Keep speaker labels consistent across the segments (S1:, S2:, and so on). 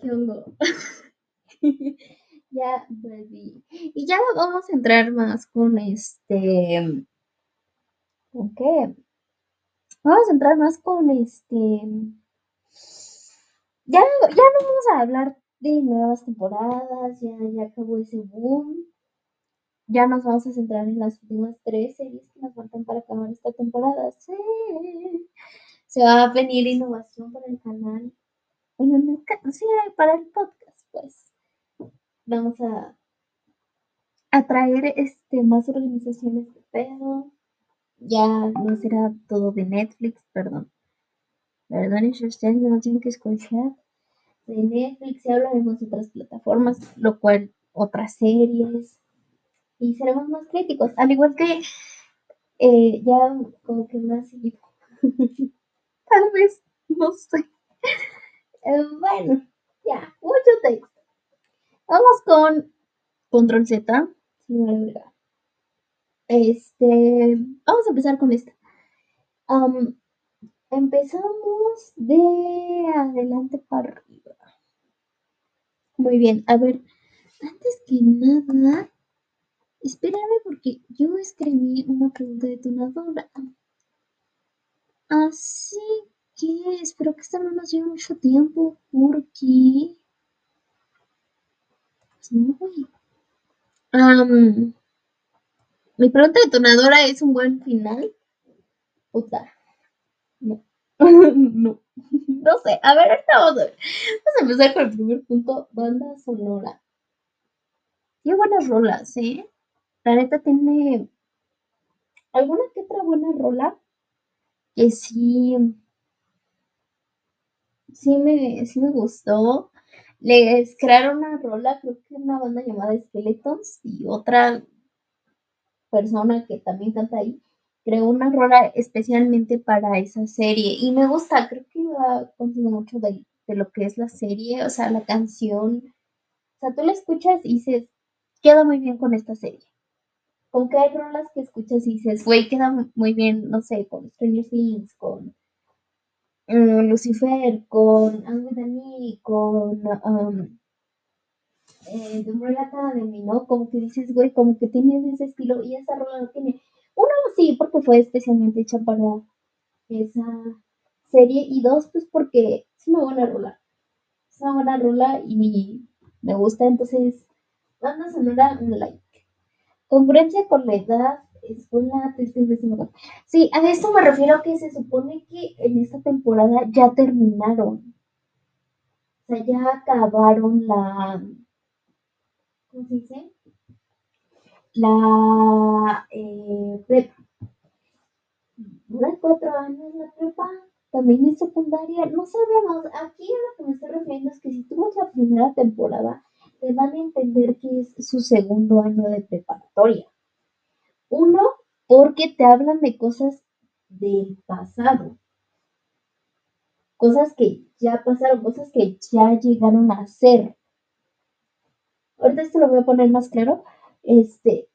S1: ¿Qué hongo? ya volví. Y ya vamos a entrar más con este. ¿Con qué? Vamos a entrar más con este. Ya, ya no vamos a hablar de nuevas temporadas, ya, ya acabó ese boom. Ya nos vamos a centrar en las últimas tres series que nos faltan para acabar esta temporada. Sí. Se va a venir innovación para el canal. Bueno, no, sí, para el podcast, pues. Vamos a, a traer este, más organizaciones de pedo. Ya no será todo de Netflix, perdón. Perdón, si ustedes no tienen que escuchar de Netflix y hablaremos de otras plataformas, lo cual otras series y seremos más críticos, al igual que eh, ya como que más. Tal vez, no sé. Eh, bueno, ya, mucho texto. Vamos con control Z. Este, vamos a empezar con esta. empezamos de adelante para arriba. Muy bien, a ver, antes que nada, espérame porque yo escribí una pregunta detonadora. Así que espero que esta no nos lleve mucho tiempo porque... Pues no voy. mi pregunta detonadora es un buen final. Puta. No. no. No sé. A ver, ahorita vamos a ver. Vamos a empezar con el primer punto. Banda sonora. Tiene buenas rolas, ¿eh? La neta tiene alguna que otra buena rola que sí, sí me, sí me gustó. Les crearon una rola, creo que una banda llamada Skeletons y otra persona que también canta ahí, creó una rola especialmente para esa serie y me gusta, creo que va contigo mucho de, de lo que es la serie, o sea, la canción, o sea, tú la escuchas y dices, queda muy bien con esta serie. Como que hay rolas que escuchas y dices, güey, queda muy bien, no sé, con Stranger Things, con mm, Lucifer, con with con um, eh, The Umbrella Academy, ¿no? Como que dices, güey, como que tiene ese estilo y esa rola no tiene. Uno, sí, porque fue especialmente hecha para esa serie y dos, pues porque es una buena rola. Es una buena rola y me gusta, entonces, banda sonora, un like. Congruencia con la edad es una Sí, a esto me refiero que se supone que en esta temporada ya terminaron. O sea, ya acabaron la. ¿Cómo se dice? La eh, prepa. Dura cuatro años la prepa. También es secundaria. No sabemos. Aquí a lo que me estoy refiriendo es que si tú la primera temporada, te dan a entender que es su segundo año de preparatoria. Uno, porque te hablan de cosas del pasado. Cosas que ya pasaron, cosas que ya llegaron a ser. Ahorita esto lo voy a poner más claro. Este,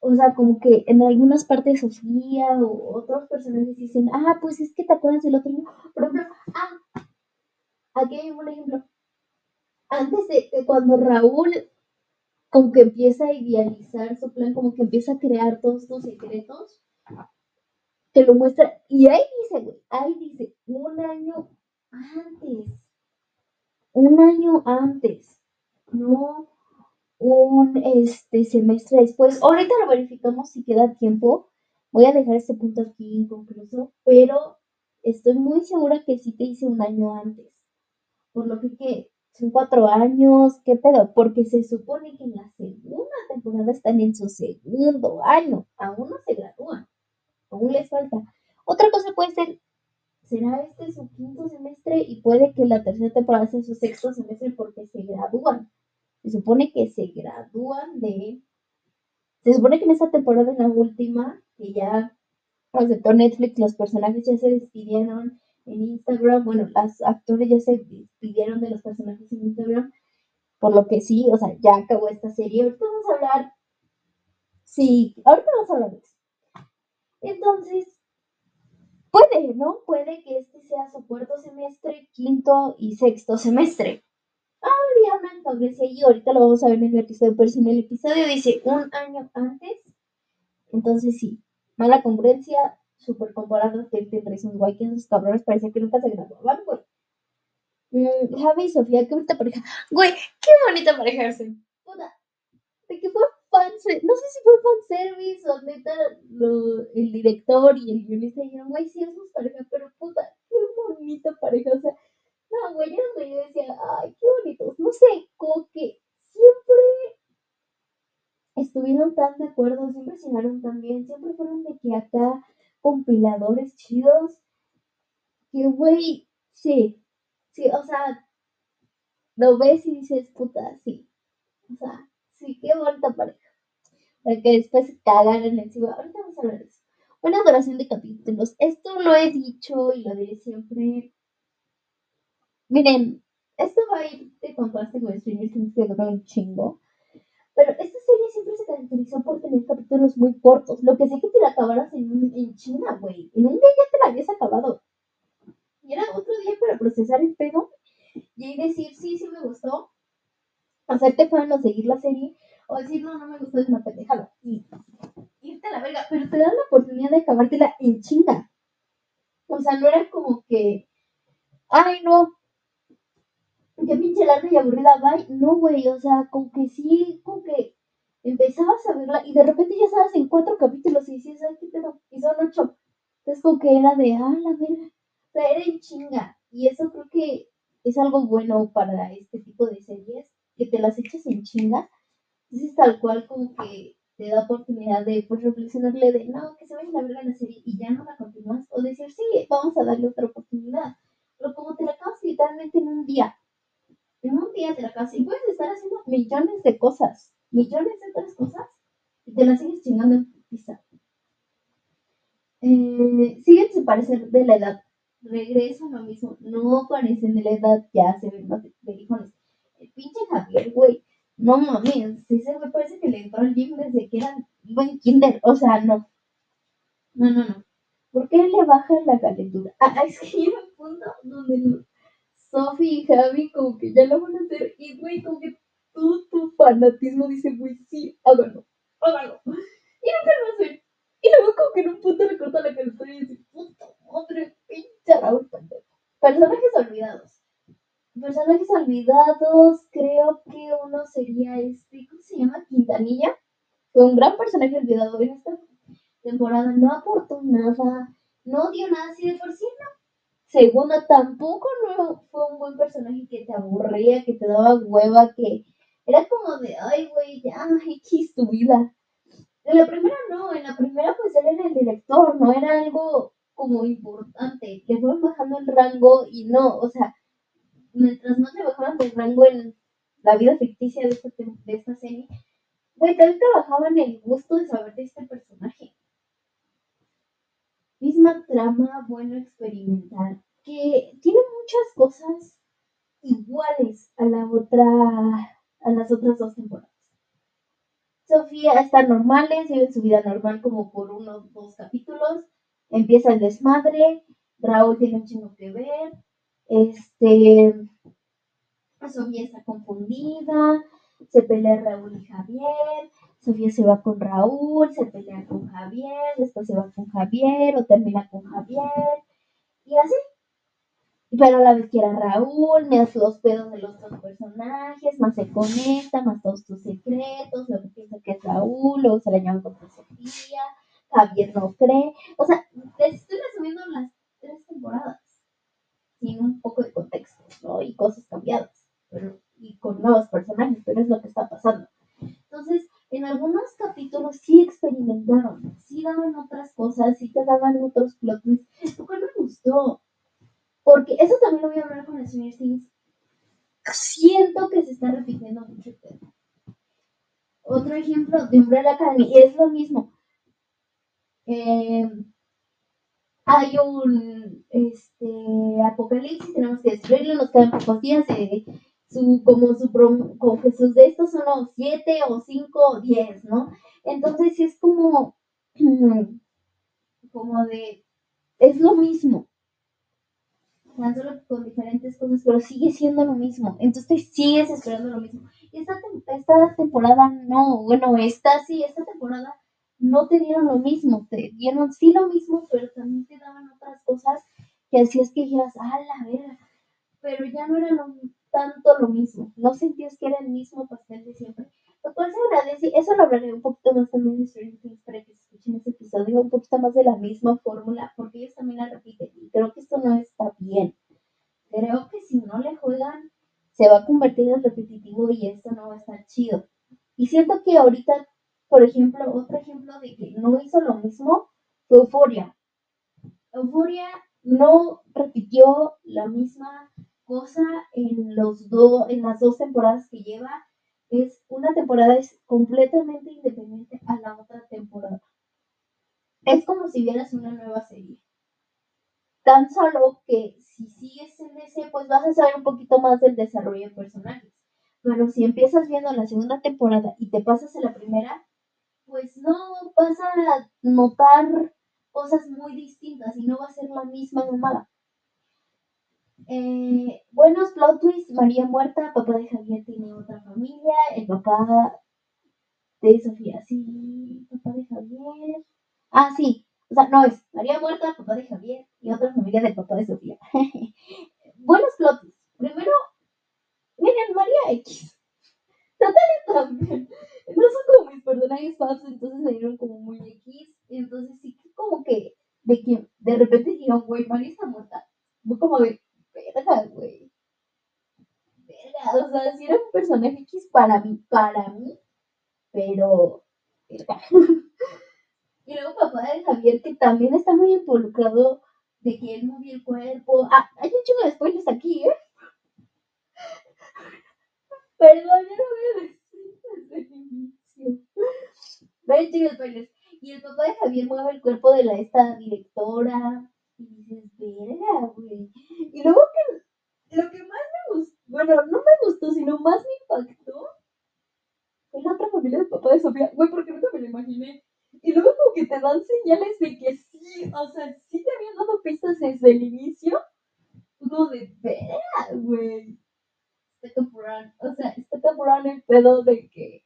S1: o sea, como que en algunas partes Sofía o otros personajes dicen, ah, pues es que te acuerdas del otro niño. Por ejemplo, ah, aquí hay un ejemplo antes de, cuando Raúl como que empieza a idealizar su plan, como que empieza a crear todos sus secretos, te lo muestra. Y ahí dice, güey, ahí dice, un año antes. Un año antes. No un este semestre después. Ahorita lo verificamos si queda tiempo. Voy a dejar este punto aquí inconcluso, pero estoy muy segura que sí te hice un año antes. Por lo que, que son cuatro años, ¿qué pedo? Porque se supone que en la segunda temporada están en su segundo año, aún no se gradúan, aún les falta. Otra cosa puede ser, será este su quinto semestre y puede que la tercera temporada sea su sexto semestre porque se gradúan. Se supone que se gradúan de... Se supone que en esta temporada, en la última, que ya aceptó Netflix, los personajes ya se despidieron en Instagram. Bueno, las actores ya se pidieron de los personajes en Instagram, por lo que sí, o sea, ya acabó esta serie. Ahorita vamos a hablar. Sí, ahorita vamos a hablar de eso. Entonces, puede, ¿no? Puede que este sea su cuarto semestre, quinto y sexto semestre. congruencia y ahorita lo vamos a ver en el episodio, pero si en el episodio dice un año antes, entonces sí, mala congruencia, súper comparado Ten Reasons Why, que esos cabrones parecía que nunca se graduaban, güey. Mm, Javi y Sofía, qué bonita pareja. Güey, qué bonita pareja Puta, de que fue fan, no sé si fue fanservice o neta el director y el guionista dijeron, güey, sí, es pareja, pero puta, qué bonita pareja, o sea, no, güey, yo yo decía, ay, qué bonitos, no sé, como que siempre estuvieron tan de acuerdo, siempre llegaron tan bien, siempre fueron de que acá compiladores chidos, que güey, sí, sí, o sea, lo ves y dices, puta, sí, o sea, sí, qué bonita pareja. Para que después se cagaran encima. Ahorita vamos a hablar de eso. Buena duración de capítulos. Esto lo he dicho y lo diré siempre. Miren, esto va a ir de contraste con Stranger Things que dura un chingo. Pero esta serie siempre se caracterizó por tener capítulos muy cortos. Lo que sé que te la acabaras en, en China, güey. En un día ya te la habías acabado. Y era otro día para procesar el pedo y ahí decir, sí, sí me gustó. Hacerte fan o seguir la serie. O decir, no, no me gustó, es una pendejada. Y irte a la verga. Pero te dan la oportunidad de acabártela en chinga. O sea, no era como que, ay, no, qué pinche larga y aburrida, bye. No, güey, o sea, como que sí, como que empezabas a verla y de repente ya estabas en cuatro capítulos y dices, ay, qué pedo, y son ocho. Entonces, como que era de, ah, la verga. O sea, era en chinga. Y eso creo que es algo bueno para este tipo de series, que te las eches en chinga. Entonces, tal cual como que te da oportunidad de pues, reflexionarle de, no, que se vaya la verga la serie y ya no la continúas. O decir, sí, vamos a darle otra oportunidad. Pero como te la acabas literalmente en un día, en un día te la acabas y puedes estar haciendo millones de cosas, millones de otras cosas, y te las sigues chingando en pizza. Eh, siguen sin parecer de la edad. Regreso a lo mismo. No parecen de la edad, ya se ven más hijos. El pinche Javier, güey. No mames, sí se me parece que le entró al gym desde que era, iba en kinder. O sea, no. No, no, no. ¿Por qué le baja la calentura? Ah, es que llega un punto donde Sofi y Javi como que ya lo van a hacer y güey, como que todo tu fanatismo dice, güey, sí, hágalo, hágalo. Y nunca lo hacen. Y luego como que en un punto le corta la cabeza y dice, puta madre, pinche Raúl Personajes olvidados. Personajes olvidados, creo que uno sería este, ¿cómo se llama? Quintanilla. Fue un gran personaje olvidado en esta temporada. No aportó nada, no dio nada así de por Segunda, tampoco fue un buen personaje que te aburría, que te daba hueva, que era como de, ay, güey, ya, X tu vida. En la primera no, en la primera pues él era el director, no era algo como importante. Le fueron bajando el rango y no, o sea, mientras no te bajaban el rango en la vida ficticia de esta, de esta serie, güey, también trabajaban el gusto de saber de este personaje misma trama, bueno experimental, que tiene muchas cosas iguales a la otra, a las otras dos temporadas. Sofía está normal, sigue su vida normal como por unos dos capítulos, empieza el desmadre, Raúl tiene un chingo que ver, este, Sofía está confundida, se pelea Raúl y Javier, Sofía se va con Raúl, se pelea con Javier, después se va con Javier o termina con Javier y así. Pero a la vez que era Raúl, me hace los pedos de los dos personajes, más se conecta, más todos tus secretos, luego piensa que es Raúl, luego se le llama con Sofía, Javier no cree. O sea, te estoy resumiendo las tres temporadas sin un poco de contexto, ¿no? Y cosas cambiadas, pero, y con nuevos personajes, pero es lo que está pasando. Entonces, en algunos capítulos sí experimentaron, sí daban otras cosas, sí te daban otros plot twists, lo cual me gustó. Porque eso también lo voy a hablar con el señor Things. Siento que se está repitiendo mucho el tema. Otro ejemplo de Umbrella Academy, y es lo mismo. Eh, hay un este, apocalipsis, tenemos que destruirlo, nos quedan pocos días, de su, como su, con Jesús de estos son los siete o cinco o diez, ¿no? Entonces es como, como de, es lo mismo. tan solo con diferentes cosas, pero sigue siendo lo mismo. Entonces sigues esperando lo mismo. Y esta, esta temporada no, bueno, esta sí, esta temporada no te dieron lo mismo, te dieron sí lo mismo, pero también te daban otras cosas que hacías que dijeras, ah, la verga, pero ya no era tanto lo mismo, no sentías que era el mismo pastel de siempre. Lo cual se agradece, eso lo hablaré un poquito más también de Stranger Things para que escuchen ese episodio, un poquito más de la misma fórmula, porque ellos también la repiten, y creo que esto no está bien. Creo que si no le juegan, se va a convertir en repetitivo y esto no va a estar chido. Y siento que ahorita por ejemplo, otro ejemplo de que no hizo lo mismo fue Euforia. Euforia no repitió la misma cosa en, los en las dos temporadas que lleva. Es una temporada es completamente independiente a la otra temporada. Es como si vieras una nueva serie. Tan solo que si sigues en ese, pues vas a saber un poquito más del desarrollo de personajes. Pero si empiezas viendo la segunda temporada y te pasas a la primera, pues no vas a notar cosas muy distintas y no va a ser la misma mamada. Eh, buenos plot twists, María muerta, papá de Javier tiene otra familia, el papá de Sofía, sí, papá de Javier. Ah, sí, o sea, no es María muerta, papá de Javier y otra familia del papá de Sofía. buenos plot twists. Primero, miren, María X. Natalia también no son como mis personajes faps, entonces me dieron como muy X. Entonces sí que como que de que de repente dijeron, güey, María está muerta. Fue como de, verga, güey. Verga, o sea, sí era un personaje X para mí, para mí, pero, verga. papá de Javier, que también está muy involucrado de que él movió el cuerpo. Ah, hay un chingo de spoilers aquí, ¿eh? Perdón, yo no voy a decir Ven, spoilers. Y el papá de Javier mueve el cuerpo de la esta directora. Y dices, verga, güey. Y luego que lo que más me gustó, bueno, no me gustó, sino más me impactó, fue la otra familia del papá de Sofía. Güey, porque nunca me lo imaginé. Y luego como que te dan señales de que sí, o sea, sí te habían dado pistas desde el inicio. Como de verga, güey. Está. O sea, está cabrón el pedo de que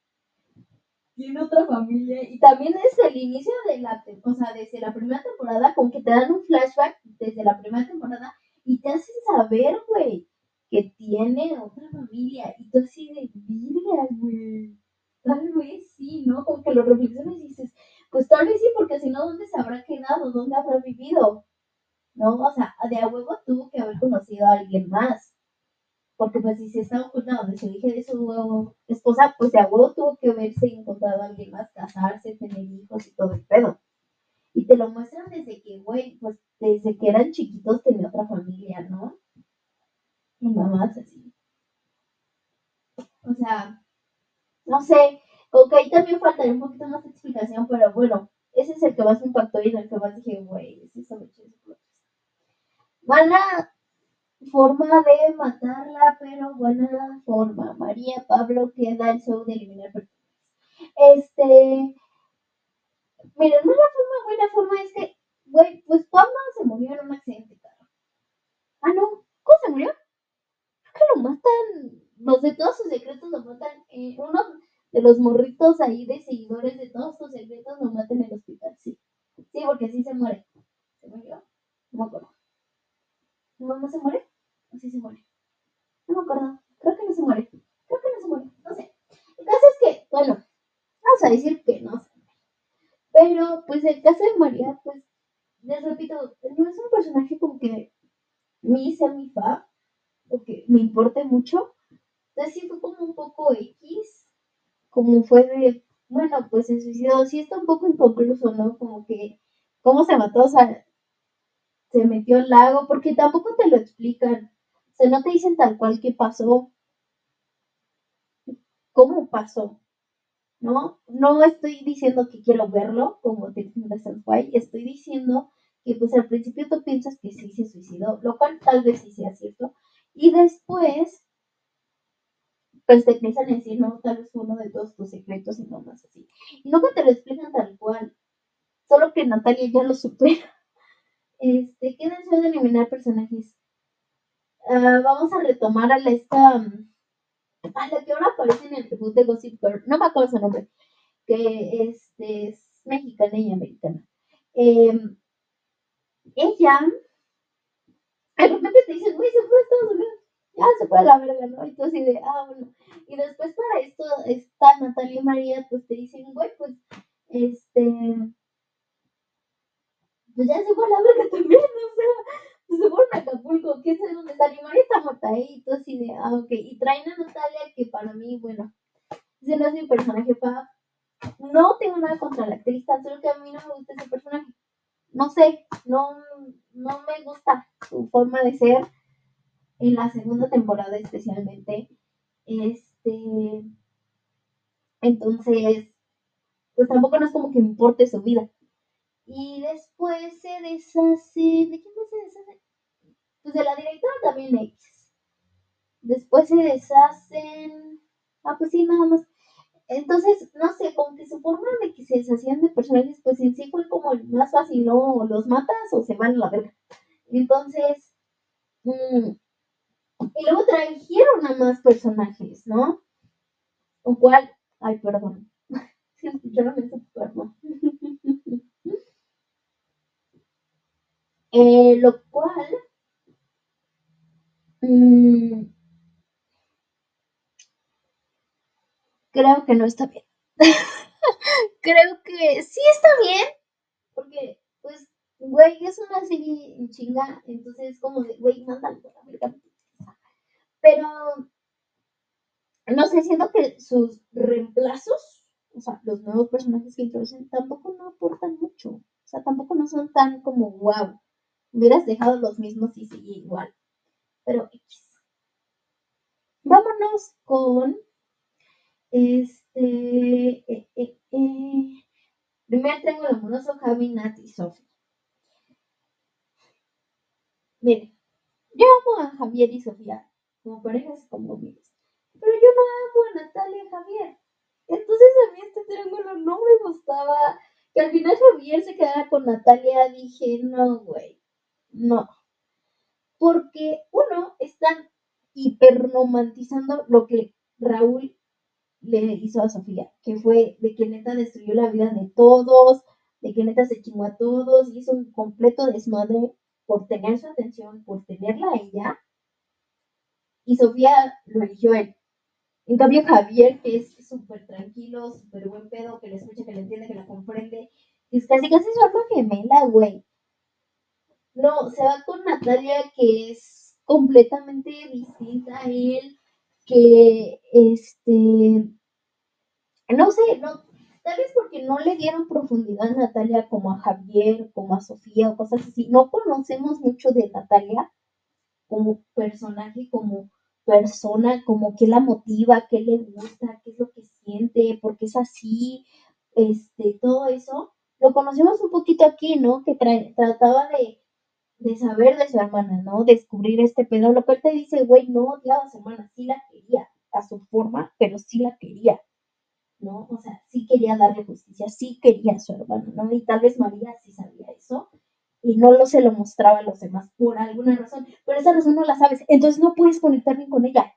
S1: tiene otra familia. Y también desde el inicio de la, o sea, desde la primera temporada, como que te dan un flashback desde la primera temporada y te hacen saber, güey, que tiene otra familia. Y tú así de virga, güey. Tal vez sí, ¿no? Como que lo reflexiones y pues tal vez sí, porque si no, ¿dónde se habrá quedado? ¿Dónde habrá vivido? ¿No? O sea, de a huevo tuvo que haber conocido a alguien más porque pues si se está ocultando de su hija de su esposa, pues de a huevo tuvo que verse encontrado a alguien más, casarse, tener hijos y todo el pedo. Y te lo muestran desde que, güey, pues desde que eran chiquitos tenía otra familia, ¿no? Y mamás así. O sea, no sé, ahí también faltaría un poquito más de explicación, pero bueno, ese es el que más me impactó y el que más dije, güey, ese es el chido. Van a forma de matarla, pero buena forma. María Pablo queda el show de eliminar personas. Este, miren, una forma, buena forma es que, güey, pues Pablo se murió en un accidente de carro. Ah, no, ¿cómo se murió? Creo que lo matan, los de todos sus secretos lo matan, eh, uno de los morritos ahí de seguidores de todos sus secretos lo matan en el hospital, sí. Sí, porque sí se muere. ¿Se murió? No me acuerdo. ¿Tu mamá se muere? ¿O se muere? No me acuerdo. Creo que no se muere. Creo que no se muere. No sé. El caso es que, bueno, vamos a decir que no se muere. Pero, pues, el caso de María, pues, les repito, no es un personaje como que me sea mi fa, o que me importe mucho. Entonces sí fue como un poco X, como fue de, bueno, pues se suicidó, sí está un poco inconcluso, ¿no? Como que, ¿cómo se mató? O sea, se metió al lago, porque tampoco te lo explican. O sea, no te dicen tal cual qué pasó. ¿Cómo pasó? ¿No? No estoy diciendo que quiero verlo como te White, estoy diciendo que pues al principio tú piensas que sí se suicidó, lo cual tal vez sea cierto, y después pues te empiezan a decir, no, tal vez uno de todos tus secretos y no más así. Y nunca te lo explican tal cual, solo que Natalia ya lo supera. Este, queda de eliminar personajes. ah, vamos a retomar a la esta, mm, a la que ahora aparece en el reboot de Gossip Girl, no me acuerdo su nombre, que este, es mexicana y americana. Em, ella, de repente te dicen, güey, se fue a Estados Unidos, ya se a la verga, ¿no? Y tú así de, ah, bueno. Y después para esto, está Natalia María, pues te dicen, güey, pues, este, pues ya se fue a la verga también, o sea, pues se fueron a Acapulco, quién sabe dónde está, y María está muerta ahí, y tú así de, ah, ok, y traen a Natalia, que para mí, bueno, ese no es mi personaje fa, no tengo nada contra la actriz, solo que a mí no me gusta ese personaje, no sé, no, no me gusta su forma de ser, en la segunda temporada especialmente, este, entonces, pues tampoco no es como que importe su vida. Y después se deshace. ¿De quién se deshace? Pues de la directora también X. Después se deshacen. Ah, pues sí, nada más. Entonces, no sé, como que su forma de que se deshacían de personajes, pues en sí fue como más fácil, ¿no? los matas o se van a la verga. Entonces, mmm, y luego trajeron a más personajes, ¿no? Lo cual, ay, perdón. Si escucharon ese cuerpo. eh, lo cual, mmm, creo que no está bien. creo que sí está bien, porque, pues, güey, es una serie en chinga, entonces es como de, güey, mándalo a la pero no sé, siento que sus reemplazos, o sea, los nuevos personajes que introducen, tampoco no aportan mucho. O sea, tampoco no son tan como wow. Hubieras dejado los mismos y sigue igual. Pero X. Vámonos con este. Eh, eh, eh. Amoroso Javi, Nat y Sophie. Miren, yo amo a Javier y Sofía como parejas, como amigos. Pero yo no amo a Natalia Javier. Entonces a mí este triángulo no me gustaba. Que al final Javier se quedara con Natalia, dije, no, güey, no. Porque uno, están hiperromantizando lo que Raúl le hizo a Sofía, que fue de que neta destruyó la vida de todos, de que neta se chingó a todos, hizo un completo desmadre por tener su atención, por tenerla a ella, y Sofía lo eligió él. En cambio, Javier, que es súper tranquilo, súper buen pedo, que le escucha, que le entiende, que la comprende, es casi casi su alma gemela, güey. No, se va con Natalia, que es completamente distinta a él, que, este, no sé, no, tal vez porque no le dieron profundidad a Natalia como a Javier, como a Sofía o cosas así. No conocemos mucho de Natalia como personaje, como persona, como qué la motiva, qué le gusta, qué es lo que siente, por qué es así, este, todo eso. Lo conocimos un poquito aquí, ¿no? Que trataba de, de, saber de su hermana, ¿no? Descubrir este pedo. Lo cual te dice, güey, no odiaba a su hermana, sí la quería, a su forma, pero sí la quería, ¿no? O sea, sí quería darle justicia, sí quería a su hermana, ¿no? Y tal vez María sí sabía eso, y no lo se lo mostraba a los demás por alguna razón, pero esa razón no la sabes, entonces no puedes conectar bien con ella.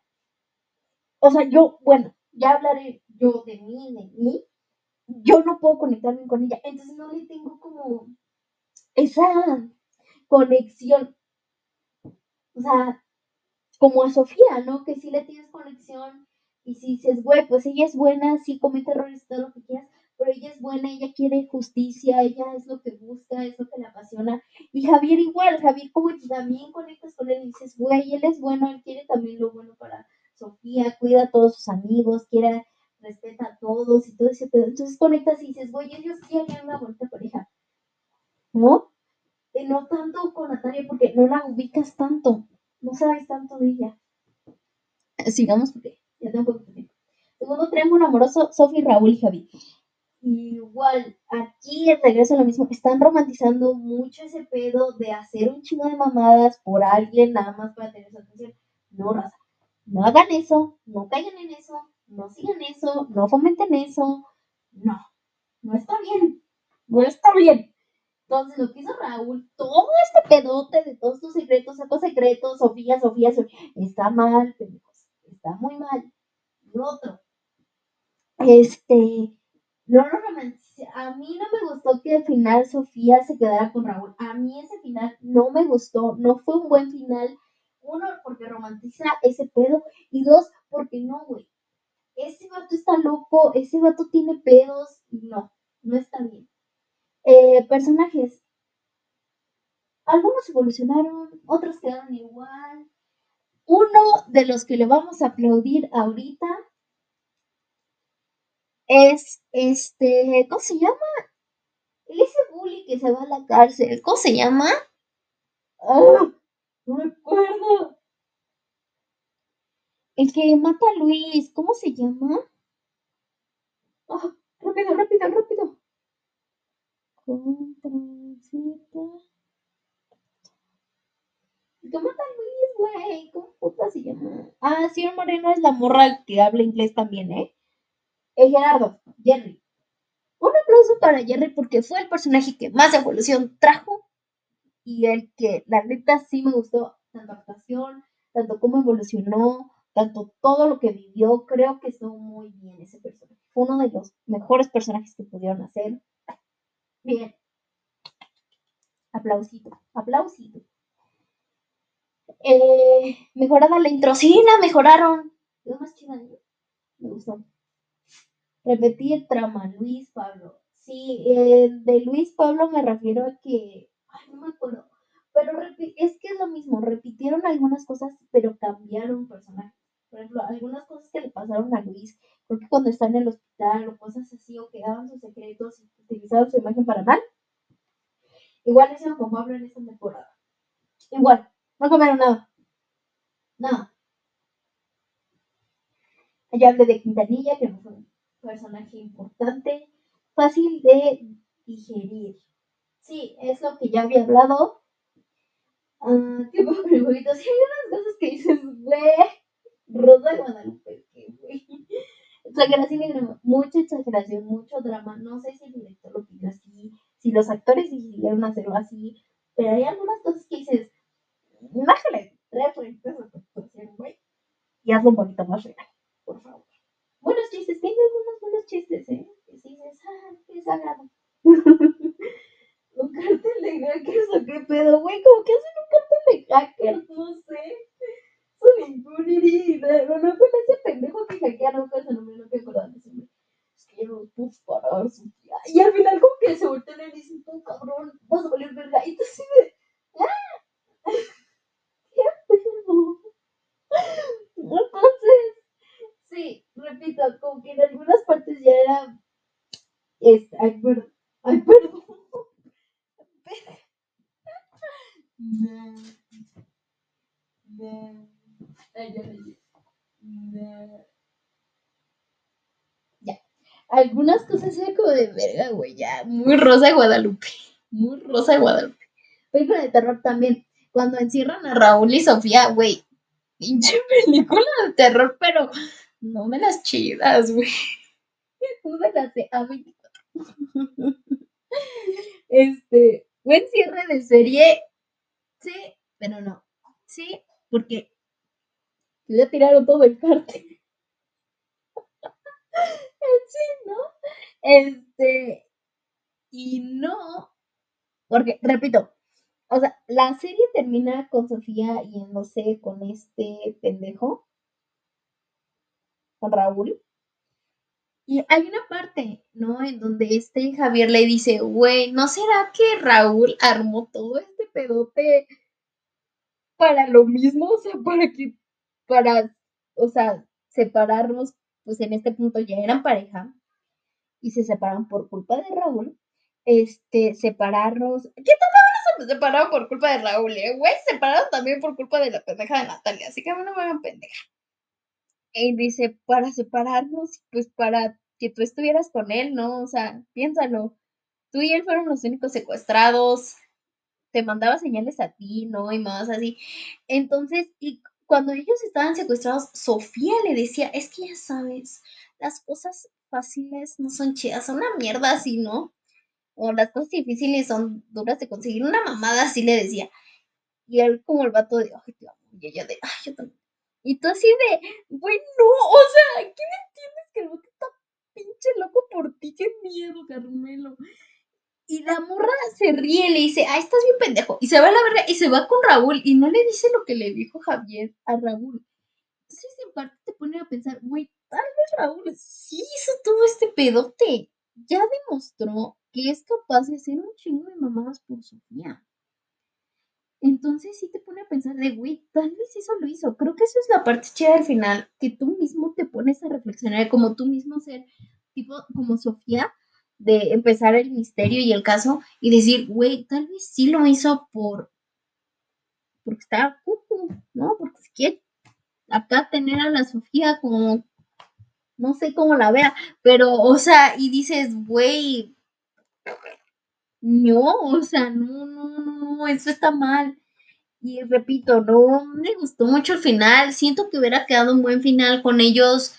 S1: O sea, yo, bueno, ya hablaré yo de mí, de mí, yo no puedo conectar bien con ella, entonces no le tengo como esa conexión. O sea, como a Sofía, ¿no? Que sí le tienes conexión y si dices, güey, pues ella es buena, sí comete errores, todo lo que quieras, pero ella es buena, ella quiere justicia, ella es lo que busca, es lo que le apasiona. Y Javier igual, Javier como también conectas con él y dices, güey, él es bueno, él quiere también lo bueno para Sofía, cuida a todos sus amigos, quiere, respeta a todos y todo ese pedo. Entonces conectas y dices, güey, ellos quieren una bonita pareja, ¿no? Y no tanto con Natalia porque no la ubicas tanto, no sabes tanto de ella. Sigamos porque ya tengo tiempo. Segundo triángulo amoroso, Sofía, Raúl y Javi. Igual, aquí el regreso a lo mismo, están romantizando mucho ese pedo de hacer un chingo de mamadas por alguien nada más para tener su atención. No, raza, no hagan eso, no caigan en eso, no sigan eso, no fomenten eso, no, no está bien, no está bien. Entonces, lo que hizo Raúl, todo este pedote de todos tus secretos, sacó secretos, Sofía, Sofía, Sofía, está mal, está muy mal. Y otro, este, no lo romanticé. A mí no me gustó que al final Sofía se quedara con Raúl. A mí ese final no me gustó, no fue un buen final. Uno, porque romantiza ese pedo. Y dos, porque no, güey. Ese vato está loco, ese vato tiene pedos. No, no está bien. Eh, personajes. Algunos evolucionaron, otros quedaron igual. Uno de los que le vamos a aplaudir ahorita es este, ¿cómo se llama? Ese bully que se va a la cárcel, ¿cómo se llama? ¡Ah! no me acuerdo. El que mata a Luis, ¿cómo se llama? ¡Ah! rápido, rápido, rápido. El que mata a Luis, güey. ¿Cómo puta se llama? Ah, sí, Moreno es la morra que habla inglés también, ¿eh? Gerardo, Jerry. Un aplauso para Jerry porque fue el personaje que más evolución trajo y el que la neta sí me gustó, tanto actuación, tanto cómo evolucionó, tanto todo lo que vivió, creo que estuvo muy bien ese personaje. Fue uno de los mejores personajes que pudieron hacer. Bien. Aplausito, aplausito. Eh, mejorada la introcina, mejoraron. más Me gustó. Repetir trama, Luis Pablo. Sí, eh, de Luis Pablo me refiero a que, ay, no me acuerdo, pero es que es lo mismo, repitieron algunas cosas, pero cambiaron personajes. Por ejemplo, algunas cosas que le pasaron a Luis, porque cuando está en el hospital o cosas así, o que daban sus secretos y utilizaban su imagen para mal, igual hicieron con Pablo en esta temporada. Igual, no comieron nada. Nada. Ya hablé de Quintanilla, que no fue personaje importante, fácil de digerir. Sí, es lo que ya había hablado. Uh, tipo prejuicios. Sí, hay unas cosas que dices, güey, Rosa Guadalupe, güey. Exageración y drama, mucha exageración, mucho drama. No sé si el director lo pidió así, si los actores decidieron hacerlo así, pero hay algunas cosas que dices, bájale tres fuentes a tu güey, y hazlo un poquito más real, por favor. Buenos chistes, tengo chistes, ¿eh? Que si dices, ah, qué sagrado. un cartel de hackers o qué pedo, güey, como que hacen un cartel de hackers, no sé. Son impunity, no, no fue ese pendejo que hackearon, ese nombre, no me acuerdo de ese. Es que yo no puedo parar su tía. Y al final como que se voltean y dicen, tú cabrón, vas a valer verga. Y tú sí de, ¡ah! ¡Qué pedo! Entonces, sí, repito, como que en algunas partes ya era. Es, ay, perdón. Ay, perdón. Ya, ya. Algunas cosas eran como de verga, güey, ya. Muy rosa de Guadalupe. Muy rosa de Guadalupe. Película de terror también. Cuando encierran a Raúl y Sofía, güey. Pinche película de terror, pero no me las chidas, güey. No me las de A24. Este, buen cierre de serie. Sí, pero no. Sí, porque ya tiraron todo el parte. sí, ¿no? Este, y no, porque, repito, o sea, la serie termina con Sofía yéndose con este pendejo con Raúl. Y hay una parte, ¿no? En donde este Javier le dice, güey, ¿no será que Raúl armó todo este pedote para lo mismo? O sea, para que, para, o sea, separarnos, pues en este punto ya eran pareja y se separan por culpa de Raúl. Este, separarnos. ¿Qué tal se separaron por culpa de Raúl, eh? Güey, separaron también por culpa de la pendeja de Natalia, así que no me hagan pendeja. Y dice, para separarnos, pues para que tú estuvieras con él, ¿no? O sea, piénsalo. Tú y él fueron los únicos secuestrados. Te mandaba señales a ti, ¿no? Y más así. Entonces, y cuando ellos estaban secuestrados, Sofía le decía, es que ya sabes, las cosas fáciles no son chidas, son una mierda así, ¿no? o las cosas difíciles son duras de conseguir. Una mamada así le decía. Y él como el vato de, ay, te. Y ella de, ay, yo también. Y tú así de, güey, no, o sea, ¿qué me entiendes que el vato está pinche loco por ti? Qué miedo, Carmelo. Y la morra se ríe, le dice, ay, estás bien pendejo. Y se va a la verga y se va con Raúl y no le dice lo que le dijo Javier a Raúl. Entonces, en parte te pone a pensar, güey, tal vez Raúl sí hizo todo este pedote. Ya demostró que es capaz de hacer un chingo de mamadas por Sofía. Entonces sí te pone a pensar de, güey, tal vez eso lo hizo. Creo que eso es la parte chida del final, que tú mismo te pones a reflexionar, como tú mismo ser, tipo, como Sofía, de empezar el misterio y el caso y decir, güey, tal vez sí lo hizo por, porque está ¿no? Porque si quiere acá tener a la Sofía como, no sé cómo la vea, pero, o sea, y dices, güey, no, o sea, no, no, no, eso está mal. Y repito, no me gustó mucho el final. Siento que hubiera quedado un buen final con ellos,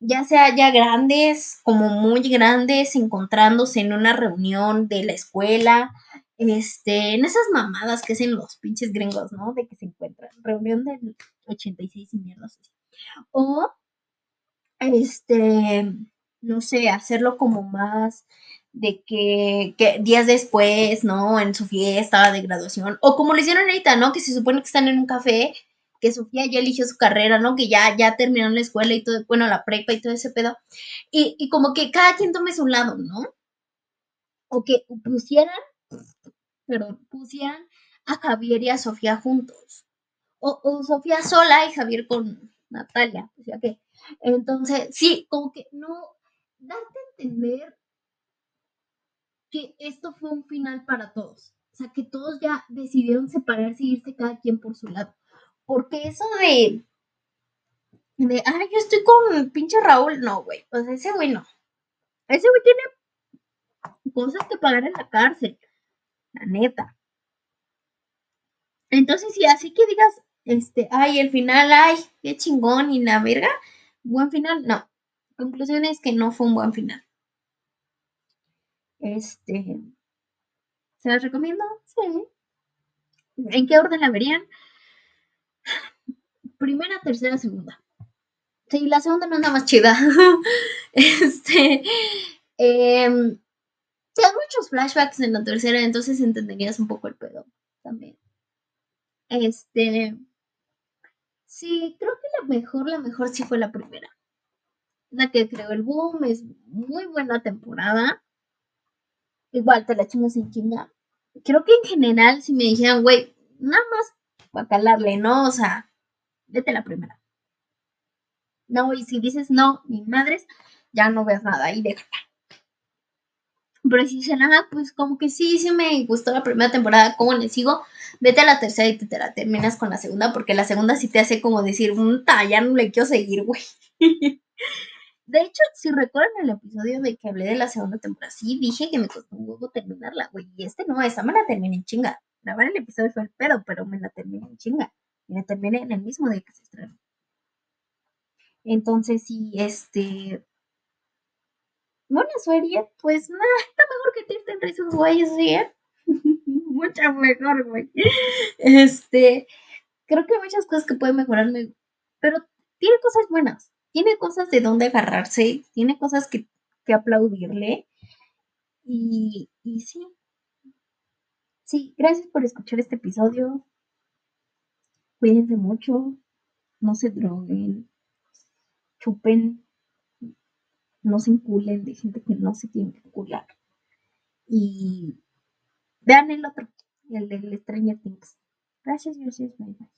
S1: ya sea ya grandes, como muy grandes, encontrándose en una reunión de la escuela, este, en esas mamadas que hacen los pinches gringos, ¿no? De que se encuentran. Reunión del 86 y mierdas O, este, no sé, hacerlo como más de que, que, días después, ¿no? En su fiesta de graduación, o como le hicieron ahorita, ¿no? Que se supone que están en un café, que Sofía ya eligió su carrera, ¿no? Que ya, ya terminó la escuela y todo, bueno, la prepa y todo ese pedo, y, y como que cada quien tome su lado, ¿no? O que pusieran, perdón, pusieran a Javier y a Sofía juntos, o, o Sofía sola y Javier con Natalia, o sea que, entonces, sí, como que no, darte a entender que esto fue un final para todos. O sea, que todos ya decidieron separarse y irse cada quien por su lado. Porque eso de. De, ah, yo estoy con pinche Raúl. No, güey. Pues ese güey no. Ese güey tiene cosas que pagar en la cárcel. La neta. Entonces, sí, así que digas, este, ay, el final, ay, qué chingón y la verga. Buen final, no. Conclusión es que no fue un buen final. Este, ¿se las recomiendo? Sí. ¿En qué orden la verían? Primera, tercera, segunda. Sí, la segunda no es nada más chida. este, eh, muchos flashbacks en la tercera, entonces entenderías un poco el pedo también. Este, sí, creo que la mejor, la mejor sí fue la primera. La que creó el boom, es muy buena temporada igual te la echamos en chinga. Creo que en general, si me dijeran, güey, nada más para calarle, ¿no? O sea, vete la primera. No, y si dices no, ni madres, ya no veas nada y déjala. Pero si dicen, ah, pues como que sí, sí me gustó la primera temporada, ¿cómo le sigo? Vete a la tercera y te, la terminas con la segunda, porque la segunda sí te hace como decir, ya no le quiero seguir, güey. De hecho, si recuerdan el episodio de que hablé de la segunda temporada, sí dije que me costó un huevo terminarla, güey. Y este no, esa me la terminé en chinga. Grabar el episodio fue el pedo, pero me la terminé en chinga. Y la terminé en el mismo día que se estrenó. Entonces, sí, este. Buena serie, pues nada, está mejor que Tirten esos güeyes, ¿sí? Eh? Mucha mejor, güey. Este. Creo que hay muchas cosas que pueden mejorarme, pero tiene cosas buenas tiene cosas de dónde agarrarse, tiene cosas que, aplaudirle. Y, y sí. Sí, gracias por escuchar este episodio. Cuídense mucho. No se droguen. Chupen. No se inculen de gente que no se tiene que incular. Y vean el otro, el del Stranger Things. Gracias, gracias, bye bye.